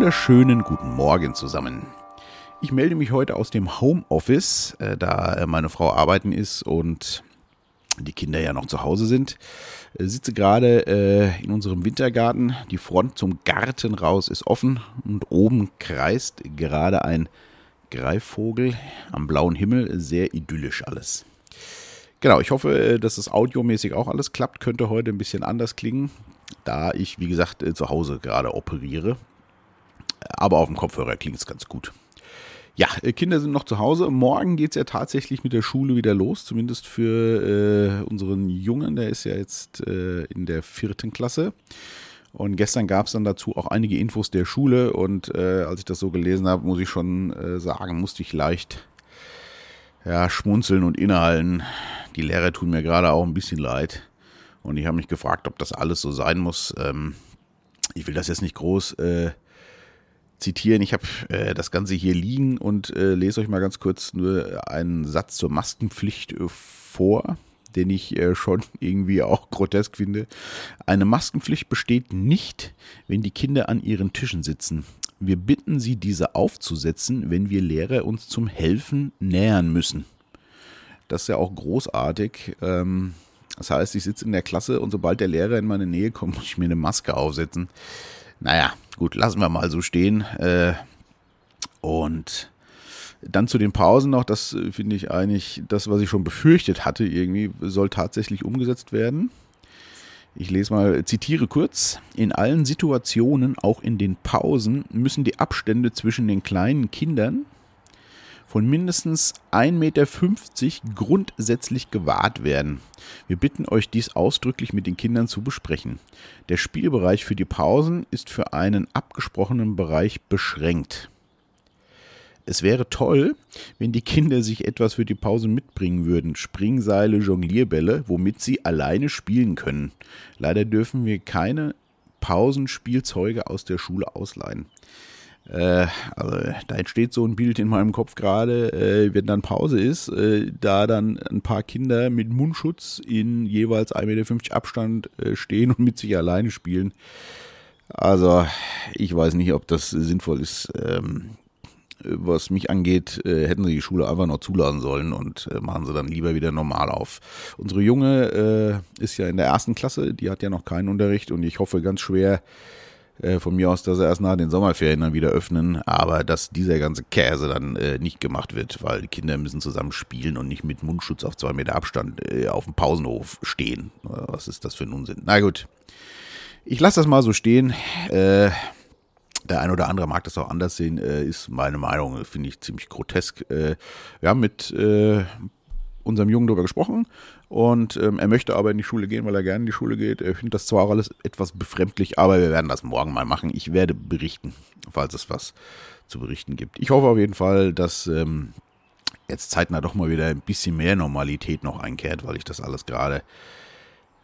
wunderschönen guten Morgen zusammen. Ich melde mich heute aus dem Homeoffice, äh, da äh, meine Frau arbeiten ist und die Kinder ja noch zu Hause sind. Äh, sitze gerade äh, in unserem Wintergarten. Die Front zum Garten raus ist offen und oben kreist gerade ein Greifvogel am blauen Himmel. Sehr idyllisch alles. Genau, ich hoffe, äh, dass das audiomäßig auch alles klappt. Könnte heute ein bisschen anders klingen, da ich, wie gesagt, zu Hause gerade operiere aber auf dem Kopfhörer klingt es ganz gut. Ja, äh, Kinder sind noch zu Hause. Morgen geht es ja tatsächlich mit der Schule wieder los, zumindest für äh, unseren Jungen, der ist ja jetzt äh, in der vierten Klasse. Und gestern gab es dann dazu auch einige Infos der Schule und äh, als ich das so gelesen habe, muss ich schon äh, sagen, musste ich leicht ja, schmunzeln und innehalten. Die Lehrer tun mir gerade auch ein bisschen leid. Und ich habe mich gefragt, ob das alles so sein muss. Ähm, ich will das jetzt nicht groß äh, zitieren. Ich habe äh, das Ganze hier liegen und äh, lese euch mal ganz kurz nur einen Satz zur Maskenpflicht äh, vor, den ich äh, schon irgendwie auch grotesk finde. Eine Maskenpflicht besteht nicht, wenn die Kinder an ihren Tischen sitzen. Wir bitten sie, diese aufzusetzen, wenn wir Lehrer uns zum Helfen nähern müssen. Das ist ja auch großartig. Ähm, das heißt, ich sitze in der Klasse und sobald der Lehrer in meine Nähe kommt, muss ich mir eine Maske aufsetzen. Naja, gut, lassen wir mal so stehen. Äh, und dann zu den Pausen noch, das äh, finde ich eigentlich, das, was ich schon befürchtet hatte, irgendwie, soll tatsächlich umgesetzt werden. Ich lese mal, zitiere kurz. In allen Situationen, auch in den Pausen, müssen die Abstände zwischen den kleinen Kindern von mindestens 1,50 Meter grundsätzlich gewahrt werden. Wir bitten euch dies ausdrücklich mit den Kindern zu besprechen. Der Spielbereich für die Pausen ist für einen abgesprochenen Bereich beschränkt. Es wäre toll, wenn die Kinder sich etwas für die Pause mitbringen würden. Springseile, Jonglierbälle, womit sie alleine spielen können. Leider dürfen wir keine Pausenspielzeuge aus der Schule ausleihen. Äh, also da entsteht so ein Bild in meinem Kopf gerade, äh, wenn dann Pause ist, äh, da dann ein paar Kinder mit Mundschutz in jeweils 1,50 Meter Abstand äh, stehen und mit sich alleine spielen. Also ich weiß nicht, ob das sinnvoll ist. Ähm, was mich angeht, äh, hätten sie die Schule einfach noch zulassen sollen und äh, machen sie dann lieber wieder normal auf. Unsere Junge ist ja in der ersten Klasse, die hat ja noch keinen Unterricht und ich hoffe ganz schwer, von mir aus, dass er erst nach den Sommerferien dann wieder öffnen, aber dass dieser ganze Käse dann äh, nicht gemacht wird, weil die Kinder müssen zusammen spielen und nicht mit Mundschutz auf zwei Meter Abstand äh, auf dem Pausenhof stehen. Was ist das für ein Unsinn? Na gut. Ich lasse das mal so stehen. Äh, der ein oder andere mag das auch anders sehen, äh, ist meine Meinung, finde ich ziemlich grotesk. Äh, wir haben mit äh, unserem Jungen darüber gesprochen und ähm, er möchte aber in die Schule gehen, weil er gerne in die Schule geht. Er findet das zwar auch alles etwas befremdlich, aber wir werden das morgen mal machen. Ich werde berichten, falls es was zu berichten gibt. Ich hoffe auf jeden Fall, dass ähm, jetzt zeitnah doch mal wieder ein bisschen mehr Normalität noch einkehrt, weil ich das alles gerade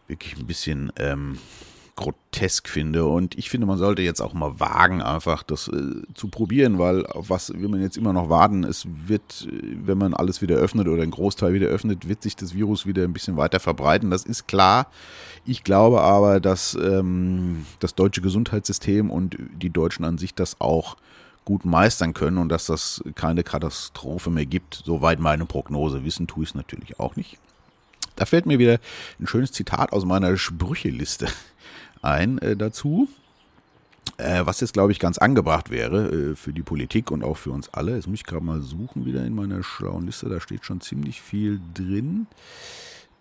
wirklich ein bisschen ähm, grotesk finde. Und ich finde, man sollte jetzt auch mal wagen, einfach das äh, zu probieren, weil auf was will man jetzt immer noch warten? Es wird, äh, wenn man alles wieder öffnet oder einen Großteil wieder öffnet, wird sich das Virus wieder ein bisschen weiter verbreiten. Das ist klar. Ich glaube aber, dass ähm, das deutsche Gesundheitssystem und die Deutschen an sich das auch gut meistern können und dass das keine Katastrophe mehr gibt. Soweit meine Prognose. Wissen tue ich es natürlich auch nicht. Da fällt mir wieder ein schönes Zitat aus meiner Sprücheliste ein äh, dazu. Äh, was jetzt, glaube ich, ganz angebracht wäre äh, für die Politik und auch für uns alle. Jetzt muss ich gerade mal suchen wieder in meiner schlauen Liste. Da steht schon ziemlich viel drin.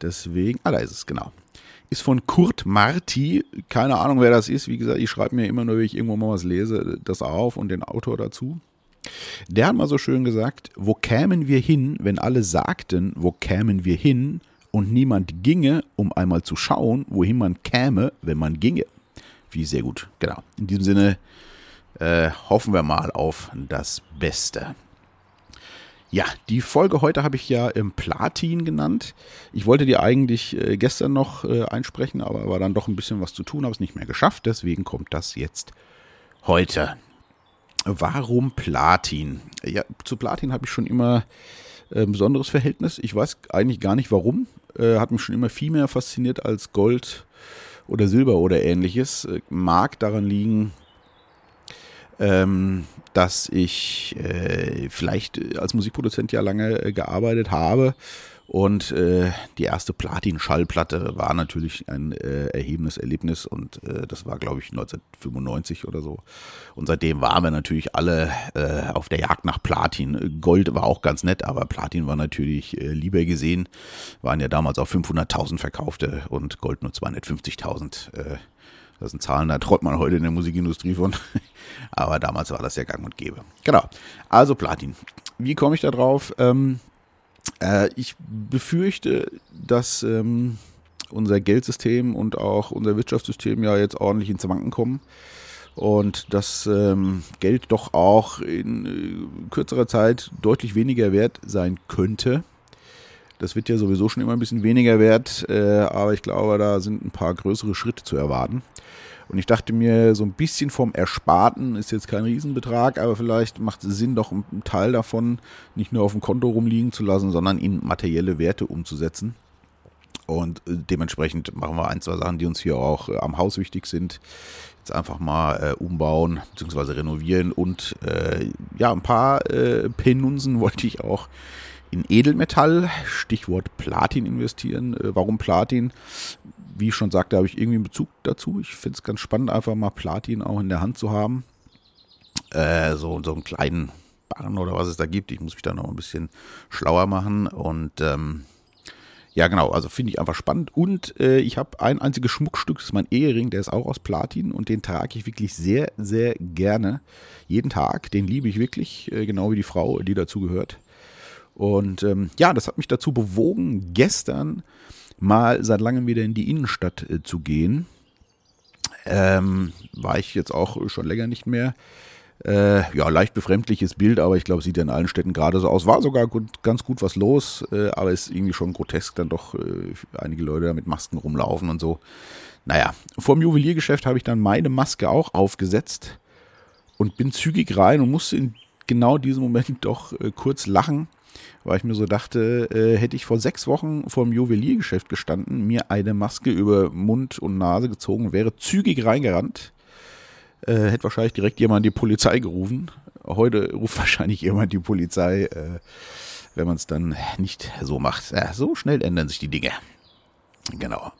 Deswegen, ah, da ist es, genau. Ist von Kurt Marti. Keine Ahnung, wer das ist. Wie gesagt, ich schreibe mir immer nur, wenn ich irgendwo mal was lese, das auf und den Autor dazu. Der hat mal so schön gesagt, wo kämen wir hin, wenn alle sagten, wo kämen wir hin, und niemand ginge, um einmal zu schauen, wohin man käme, wenn man ginge. Wie sehr gut, genau. In diesem Sinne äh, hoffen wir mal auf das Beste. Ja, die Folge heute habe ich ja im Platin genannt. Ich wollte die eigentlich äh, gestern noch äh, einsprechen, aber war dann doch ein bisschen was zu tun, habe es nicht mehr geschafft. Deswegen kommt das jetzt heute. Warum Platin? Ja, zu Platin habe ich schon immer äh, besonderes Verhältnis. Ich weiß eigentlich gar nicht warum äh, hat mich schon immer viel mehr fasziniert als Gold oder Silber oder ähnliches. Äh, mag daran liegen, ähm, dass ich äh, vielleicht als Musikproduzent ja lange äh, gearbeitet habe und äh, die erste Platin-Schallplatte war natürlich ein äh, erhebendes Erlebnis und äh, das war, glaube ich, 1995 oder so. Und seitdem waren wir natürlich alle äh, auf der Jagd nach Platin. Gold war auch ganz nett, aber Platin war natürlich äh, lieber gesehen. Waren ja damals auch 500.000 verkaufte und Gold nur 250.000. Äh, das sind Zahlen, da traut man heute in der Musikindustrie von. aber damals war das ja gang und gäbe. Genau. Also Platin. Wie komme ich da drauf? Ähm, äh, ich befürchte, dass ähm, unser Geldsystem und auch unser Wirtschaftssystem ja jetzt ordentlich ins Wanken kommen und dass ähm, Geld doch auch in äh, kürzerer Zeit deutlich weniger wert sein könnte. Das wird ja sowieso schon immer ein bisschen weniger wert, äh, aber ich glaube, da sind ein paar größere Schritte zu erwarten. Und ich dachte mir, so ein bisschen vom Ersparten ist jetzt kein Riesenbetrag, aber vielleicht macht es Sinn, doch einen Teil davon nicht nur auf dem Konto rumliegen zu lassen, sondern in materielle Werte umzusetzen. Und äh, dementsprechend machen wir ein, zwei Sachen, die uns hier auch äh, am Haus wichtig sind. Jetzt einfach mal äh, umbauen bzw. renovieren und äh, ja, ein paar äh, Penunsen wollte ich auch in Edelmetall, Stichwort Platin investieren. Äh, warum Platin? wie ich schon sagte, habe ich irgendwie einen Bezug dazu. Ich finde es ganz spannend, einfach mal Platin auch in der Hand zu haben. Äh, so, so einen kleinen Barren oder was es da gibt. Ich muss mich da noch ein bisschen schlauer machen. Und ähm, ja, genau, also finde ich einfach spannend. Und äh, ich habe ein einziges Schmuckstück, das ist mein Ehering, der ist auch aus Platin und den trage ich wirklich sehr, sehr gerne. Jeden Tag, den liebe ich wirklich, äh, genau wie die Frau, die dazu gehört. Und ähm, ja, das hat mich dazu bewogen, gestern mal seit langem wieder in die Innenstadt äh, zu gehen. Ähm, war ich jetzt auch schon länger nicht mehr. Äh, ja, leicht befremdliches Bild, aber ich glaube, sieht ja in allen Städten gerade so aus. War sogar gut, ganz gut was los, äh, aber ist irgendwie schon grotesk, dann doch äh, einige Leute da mit Masken rumlaufen und so. Naja, vor dem Juweliergeschäft habe ich dann meine Maske auch aufgesetzt und bin zügig rein und musste in genau diesem Moment doch äh, kurz lachen, weil ich mir so dachte, äh, hätte ich vor sechs Wochen vor dem Juweliergeschäft gestanden, mir eine Maske über Mund und Nase gezogen, wäre zügig reingerannt, äh, hätte wahrscheinlich direkt jemand die Polizei gerufen. Heute ruft wahrscheinlich jemand die Polizei, äh, wenn man es dann nicht so macht. Ja, so schnell ändern sich die Dinge. Genau.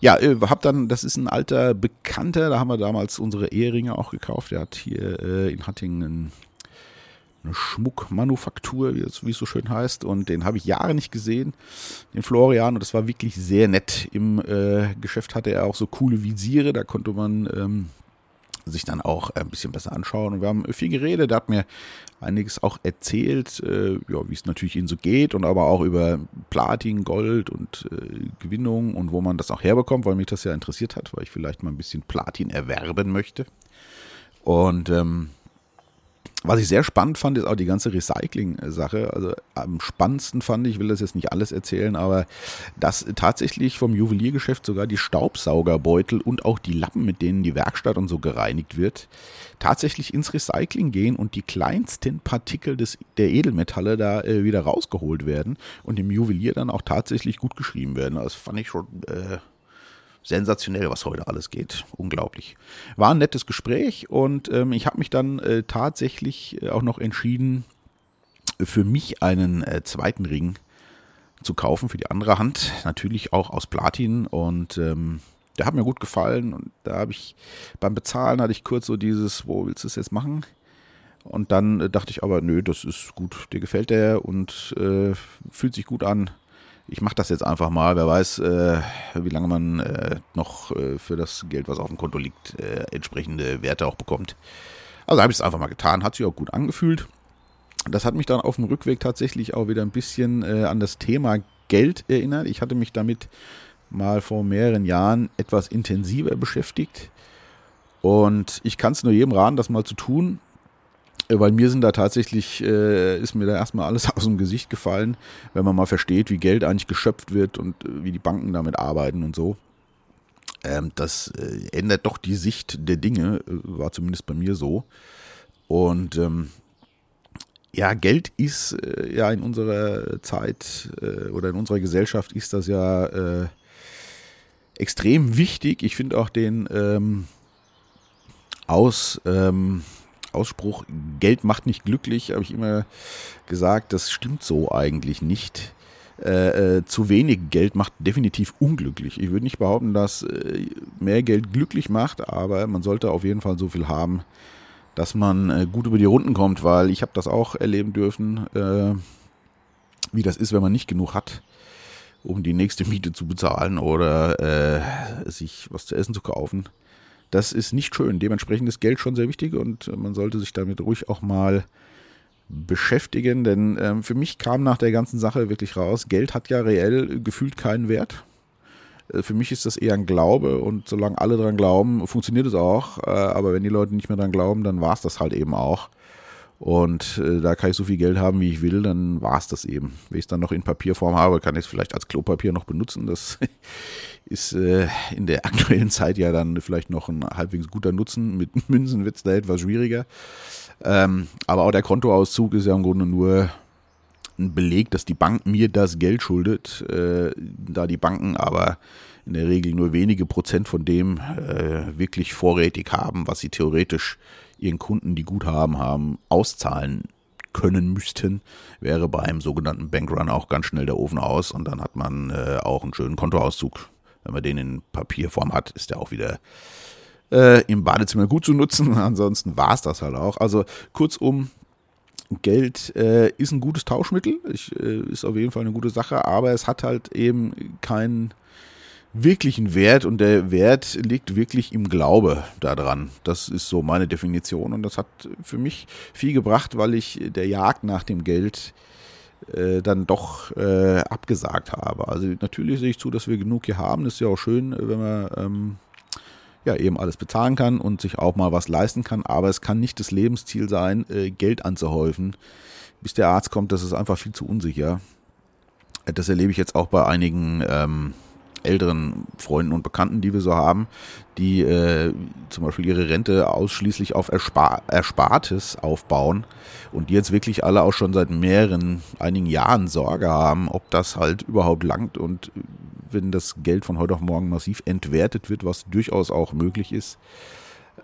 Ja, äh, hab dann, das ist ein alter Bekannter, da haben wir damals unsere Eheringe auch gekauft. Der hat hier äh, in Hattingen eine Schmuckmanufaktur, wie es, wie es so schön heißt. Und den habe ich Jahre nicht gesehen, den Florian. Und das war wirklich sehr nett. Im äh, Geschäft hatte er auch so coole Visiere, da konnte man ähm, sich dann auch ein bisschen besser anschauen. Und wir haben viel geredet. Er hat mir einiges auch erzählt, äh, ja, wie es natürlich ihnen so geht und aber auch über Platin, Gold und äh, Gewinnung und wo man das auch herbekommt, weil mich das ja interessiert hat, weil ich vielleicht mal ein bisschen Platin erwerben möchte. Und ähm, was ich sehr spannend fand, ist auch die ganze Recycling-Sache. Also am spannendsten fand ich, will das jetzt nicht alles erzählen, aber dass tatsächlich vom Juweliergeschäft sogar die Staubsaugerbeutel und auch die Lappen, mit denen die Werkstatt und so gereinigt wird, tatsächlich ins Recycling gehen und die kleinsten Partikel des, der Edelmetalle da äh, wieder rausgeholt werden und im Juwelier dann auch tatsächlich gut geschrieben werden. Das fand ich schon äh, sensationell, was heute alles geht. Unglaublich. War ein nettes Gespräch und ähm, ich habe mich dann äh, tatsächlich äh, auch noch entschieden, für mich einen äh, zweiten Ring zu kaufen für die andere Hand. Natürlich auch aus Platin und ähm, der hat mir gut gefallen und da habe ich beim Bezahlen hatte ich kurz so dieses, wo willst du es jetzt machen? Und dann äh, dachte ich aber, nö, das ist gut, dir gefällt der und äh, fühlt sich gut an ich mache das jetzt einfach mal. Wer weiß, äh, wie lange man äh, noch äh, für das Geld, was auf dem Konto liegt, äh, entsprechende Werte auch bekommt. Also habe ich es einfach mal getan. Hat sich auch gut angefühlt. Das hat mich dann auf dem Rückweg tatsächlich auch wieder ein bisschen äh, an das Thema Geld erinnert. Ich hatte mich damit mal vor mehreren Jahren etwas intensiver beschäftigt. Und ich kann es nur jedem raten, das mal zu tun. Äh, weil mir sind da tatsächlich, äh, ist mir da erstmal alles aus dem Gesicht gefallen, wenn man mal versteht, wie Geld eigentlich geschöpft wird und äh, wie die Banken damit arbeiten und so. Ähm, das äh, ändert doch die Sicht der Dinge, äh, war zumindest bei mir so. Und ähm, ja, Geld ist äh, ja in unserer Zeit oder in unserer Gesellschaft ist das ja extrem wichtig. Ich finde auch den ähm, aus ähm, Ausspruch, Geld macht nicht glücklich, habe ich immer gesagt, das stimmt so eigentlich nicht. Äh, äh, zu wenig Geld macht definitiv unglücklich. Ich würde nicht behaupten, dass äh, mehr Geld glücklich macht, aber man sollte auf jeden Fall so viel haben, dass man äh, gut über die Runden kommt, weil ich habe das auch erleben dürfen, äh, wie das ist, wenn man nicht genug hat, um die nächste Miete zu bezahlen oder äh, sich was zu essen zu kaufen. Das ist nicht schön. Dementsprechend ist Geld schon sehr wichtig und man sollte sich damit ruhig auch mal beschäftigen, denn ähm, für mich kam nach der ganzen Sache wirklich raus, Geld hat ja reell gefühlt keinen Wert. Äh, für mich ist das eher ein Glaube und solange alle dran glauben, funktioniert es auch. Äh, aber wenn die Leute nicht mehr dran glauben, dann war es das halt eben auch. Und äh, da kann ich so viel Geld haben, wie ich will, dann war es das eben. Wenn ich es dann noch in Papierform habe, kann ich es vielleicht als Klopapier noch benutzen. Das ist äh, in der aktuellen Zeit ja dann vielleicht noch ein halbwegs guter Nutzen. Mit Münzen wird es da etwas schwieriger. Ähm, aber auch der Kontoauszug ist ja im Grunde nur ein Beleg, dass die Bank mir das Geld schuldet, äh, da die Banken aber in der Regel nur wenige Prozent von dem äh, wirklich vorrätig haben, was sie theoretisch ihren Kunden, die Guthaben haben, auszahlen können müssten, wäre bei einem sogenannten Bankrun auch ganz schnell der Ofen aus und dann hat man äh, auch einen schönen Kontoauszug. Wenn man den in Papierform hat, ist der auch wieder äh, im Badezimmer gut zu nutzen. Ansonsten war es das halt auch. Also kurzum, Geld äh, ist ein gutes Tauschmittel, ich, äh, ist auf jeden Fall eine gute Sache, aber es hat halt eben keinen wirklichen Wert und der Wert liegt wirklich im Glaube daran. Das ist so meine Definition und das hat für mich viel gebracht, weil ich der Jagd nach dem Geld äh, dann doch äh, abgesagt habe. Also natürlich sehe ich zu, dass wir genug hier haben. Das ist ja auch schön, wenn wir ähm, ja eben alles bezahlen kann und sich auch mal was leisten kann. Aber es kann nicht das Lebensziel sein, äh, Geld anzuhäufen. Bis der Arzt kommt, das ist einfach viel zu unsicher. Das erlebe ich jetzt auch bei einigen ähm, älteren Freunden und Bekannten, die wir so haben, die äh, zum Beispiel ihre Rente ausschließlich auf Erspar Erspartes aufbauen und die jetzt wirklich alle auch schon seit mehreren, einigen Jahren Sorge haben, ob das halt überhaupt langt und wenn das Geld von heute auf morgen massiv entwertet wird, was durchaus auch möglich ist,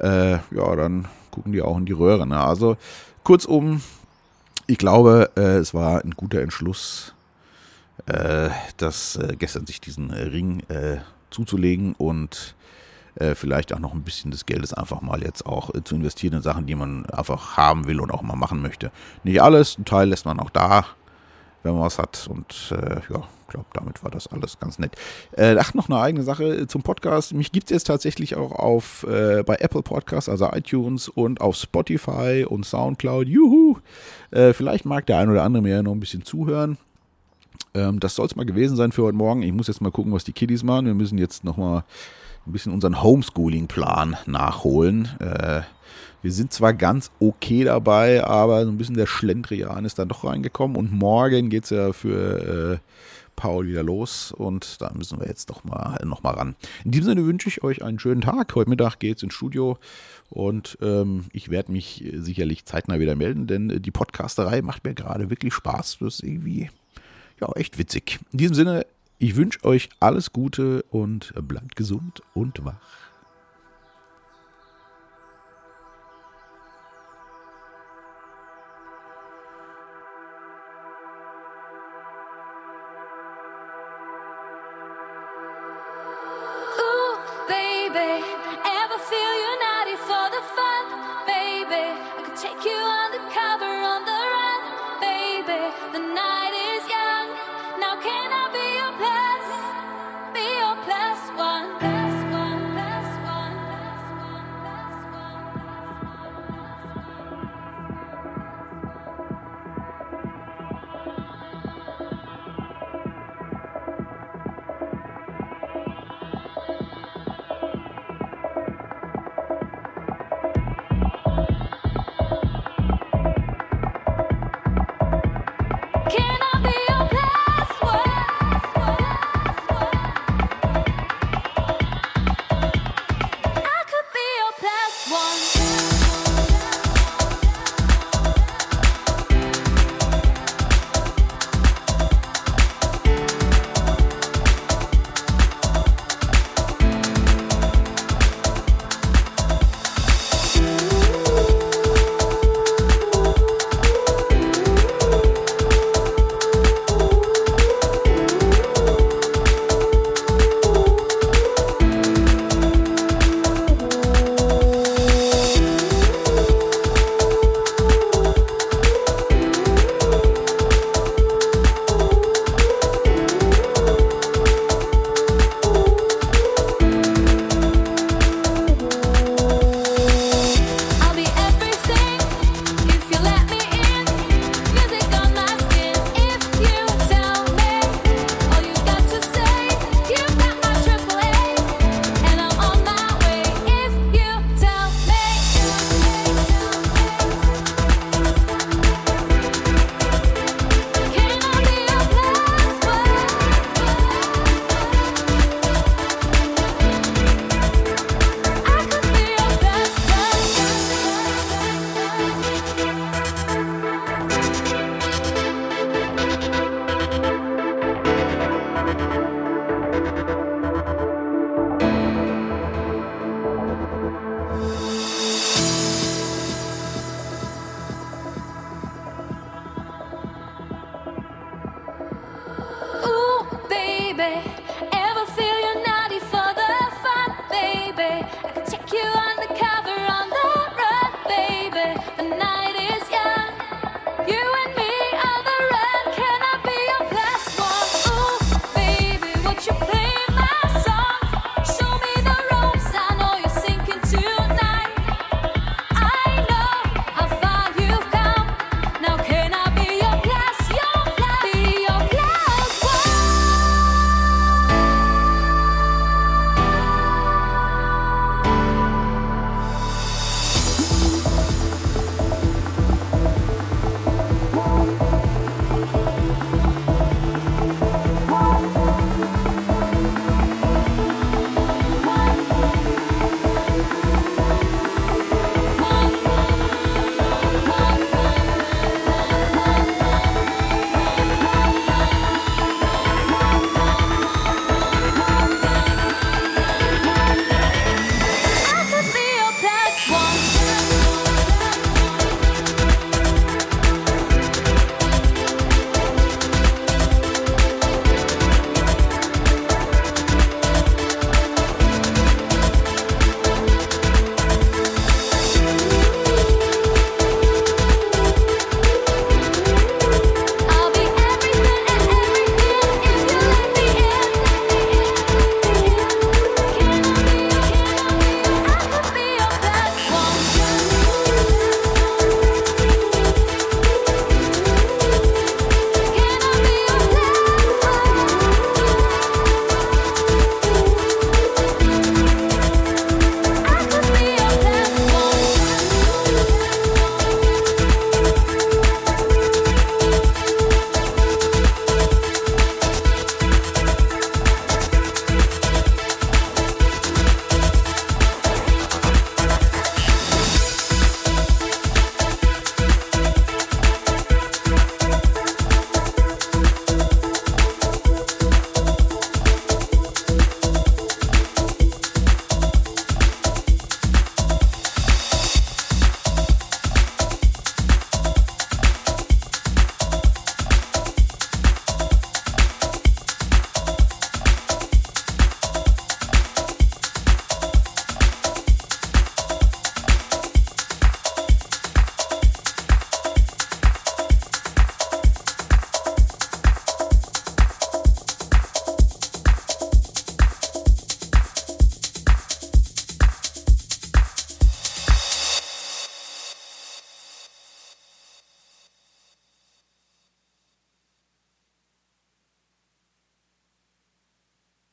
äh, ja, dann gucken die auch in die Röhre. Ne? Also kurzum, ich glaube, äh, es war ein guter Entschluss, äh, das äh, gestern sich diesen äh, Ring äh, zuzulegen und äh, vielleicht auch noch ein bisschen des Geldes einfach mal jetzt auch zu investieren in Sachen, die man einfach haben will und auch mal machen möchte. Nicht alles, ein Teil lässt man auch da, wenn man was hat und ja, ich glaube, damit war das alles ganz nett. Äh, ach, noch eine eigene Sache zum Podcast. Mich gibt es jetzt tatsächlich auch auf äh, bei Apple Podcasts, also iTunes und auf Spotify und Soundcloud. Juhu! Äh, vielleicht mag der ein oder andere mir ja noch ein bisschen zuhören. Ähm, das soll es mal gewesen sein für heute Morgen. Ich muss jetzt mal gucken, was die Kiddies machen. Wir müssen jetzt noch mal ein bisschen unseren Homeschooling-Plan nachholen. Äh, wir sind zwar ganz okay dabei, aber so ein bisschen der Schlendrian ist dann doch reingekommen. Und morgen geht es ja für äh, Paul wieder los und da müssen wir jetzt doch mal, noch mal ran. In diesem Sinne wünsche ich euch einen schönen Tag. Heute Mittag geht es ins Studio und ähm, ich werde mich sicherlich zeitnah wieder melden, denn die Podcasterei macht mir gerade wirklich Spaß. Das ist irgendwie ja echt witzig. In diesem Sinne, ich wünsche euch alles Gute und bleibt gesund und wach.